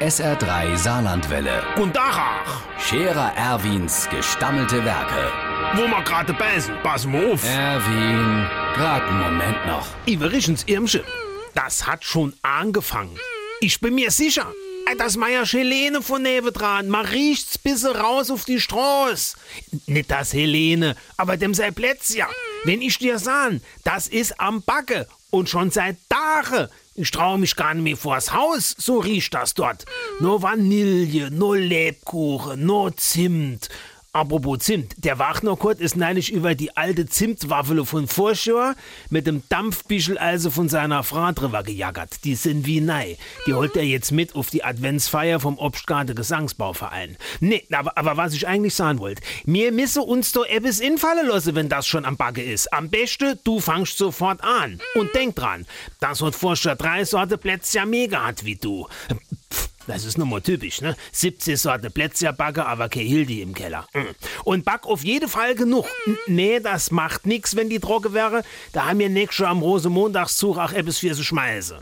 SR3 Saarlandwelle. Und Dachach, Scherer Erwins gestammelte Werke. wo wir gerade beißen, pass mal auf. Erwin, grad einen Moment noch. Iverichens Irmsche, das hat schon angefangen. Ich bin mir sicher, ey, das Meier Helene von nebendran, man riecht's bisse raus auf die Straße. Nicht das Helene, aber dem sei Plätzchen. Wenn ich dir sahn, das ist am Backe und schon seit Tagen. Ich traue mich gar nicht mehr vors Haus, so riecht das dort. Nur Vanille, nur Lebkuchen, nur Zimt. Apropos Zimt, der Wagner-Kurt ist neulich über die alte Zimtwaffel von Vorschau mit dem Dampfbischel also von seiner Frau drüber gejaggert. Die sind wie nei. Die holt er jetzt mit auf die Adventsfeier vom Obstgarten Gesangsbauverein. Nee, aber, aber was ich eigentlich sagen wollte, mir misse uns doch etwas infallen lassen, wenn das schon am Backe ist. Am besten, du fangst sofort an. Und denk dran, das hat Vorschau drei Sorte Plätzchen mega hat wie du. Das ist nun mal typisch, ne? 17 Sorte Plätzchen backe, aber kein Hildi im Keller. Mm. Und back auf jeden Fall genug. Nee, das macht nix, wenn die trocken wäre. Da haben wir nächstes Jahr am Rosenmontagszug auch etwas für zu schmeißen.